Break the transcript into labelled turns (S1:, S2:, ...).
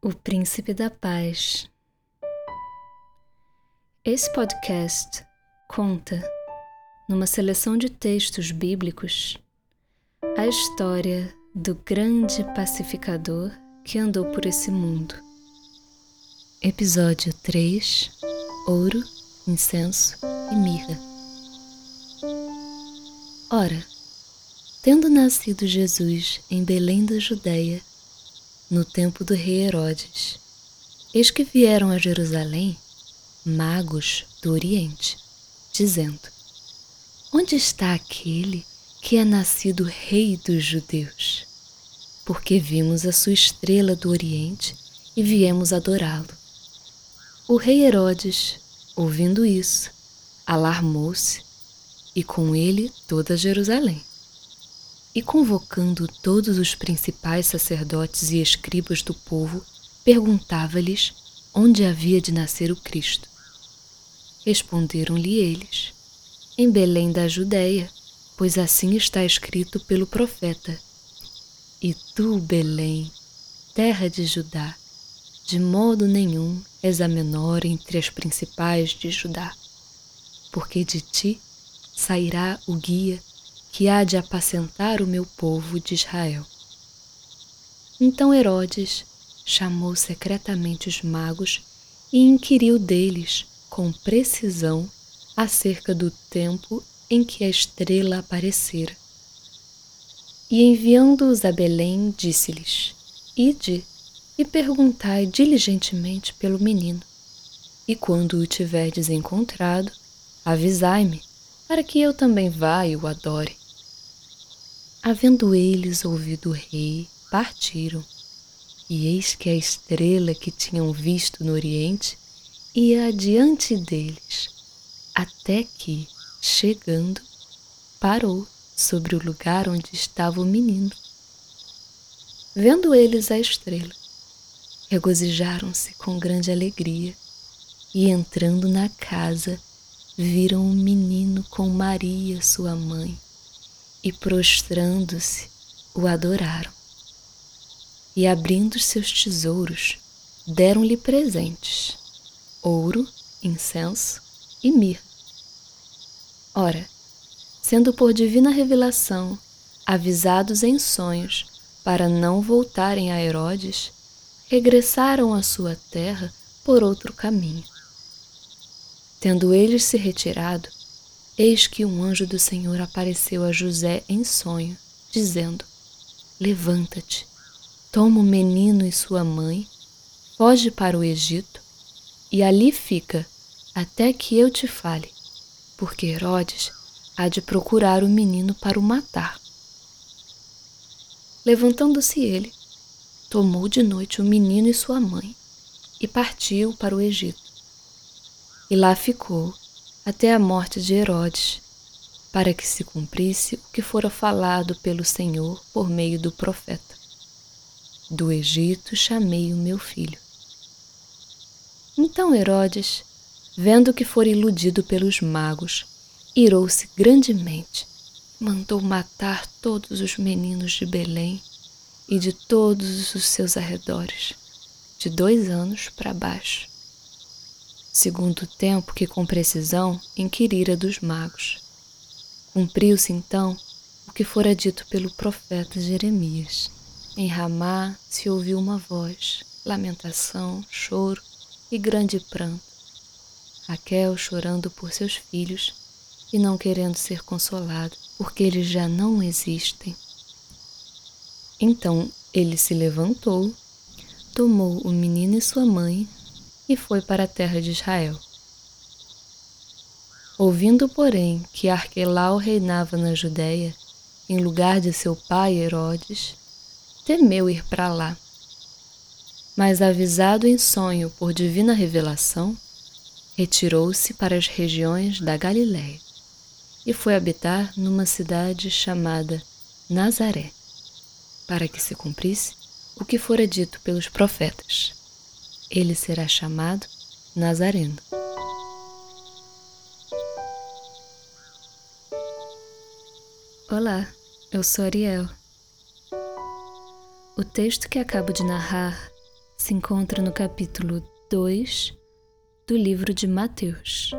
S1: O Príncipe da Paz. Esse podcast conta, numa seleção de textos bíblicos, a história do grande pacificador que andou por esse mundo. Episódio 3 Ouro, Incenso e Mirra. Ora, tendo nascido Jesus em Belém da Judéia, no tempo do rei Herodes, eis que vieram a Jerusalém magos do Oriente, dizendo: Onde está aquele que é nascido Rei dos Judeus? Porque vimos a sua estrela do Oriente e viemos adorá-lo. O rei Herodes, ouvindo isso, alarmou-se e com ele toda Jerusalém. E convocando todos os principais sacerdotes e escribas do povo, perguntava-lhes onde havia de nascer o Cristo. Responderam-lhe eles: Em Belém da Judéia, pois assim está escrito pelo profeta. E tu, Belém, terra de Judá, de modo nenhum és a menor entre as principais de Judá, porque de ti sairá o guia que há de apacentar o meu povo de Israel. Então Herodes chamou secretamente os magos e inquiriu deles com precisão acerca do tempo em que a estrela aparecera. E enviando-os a Belém, disse-lhes: Ide e perguntai diligentemente pelo menino. E quando o tiverdes encontrado, avisai-me, para que eu também vá e o adore. Havendo eles ouvido o rei, partiram. E eis que a estrela que tinham visto no oriente ia adiante deles, até que, chegando, parou sobre o lugar onde estava o menino. Vendo eles a estrela, regozijaram-se com grande alegria e, entrando na casa, viram o um menino com Maria, sua mãe, e, prostrando-se, o adoraram. E, abrindo seus tesouros, deram-lhe presentes: ouro, incenso e mirra. Ora, sendo por divina revelação avisados em sonhos para não voltarem a Herodes, regressaram à sua terra por outro caminho. Tendo eles se retirado, eis que um anjo do Senhor apareceu a José em sonho, dizendo: Levanta-te, toma o menino e sua mãe, foge para o Egito e ali fica até que eu te fale porque Herodes há de procurar o menino para o matar. Levantando-se ele, tomou de noite o menino e sua mãe e partiu para o Egito. E lá ficou até a morte de Herodes, para que se cumprisse o que fora falado pelo Senhor por meio do profeta. Do Egito chamei o meu filho. Então Herodes vendo que fora iludido pelos magos, irou-se grandemente, mandou matar todos os meninos de Belém e de todos os seus arredores, de dois anos para baixo, segundo o tempo que com precisão inquirira dos magos. Cumpriu-se então o que fora dito pelo profeta Jeremias. Em Ramá se ouviu uma voz, lamentação, choro e grande pranto. Raquel chorando por seus filhos e não querendo ser consolado, porque eles já não existem. Então ele se levantou, tomou o menino e sua mãe e foi para a terra de Israel. Ouvindo, porém, que Arquelau reinava na Judéia, em lugar de seu pai Herodes, temeu ir para lá. Mas avisado em sonho por divina revelação, retirou-se para as regiões da Galiléia e foi habitar numa cidade chamada Nazaré, para que se cumprisse o que fora dito pelos profetas. Ele será chamado Nazareno. Olá, eu sou Ariel. O texto que acabo de narrar se encontra no capítulo 2 do livro de Mateus.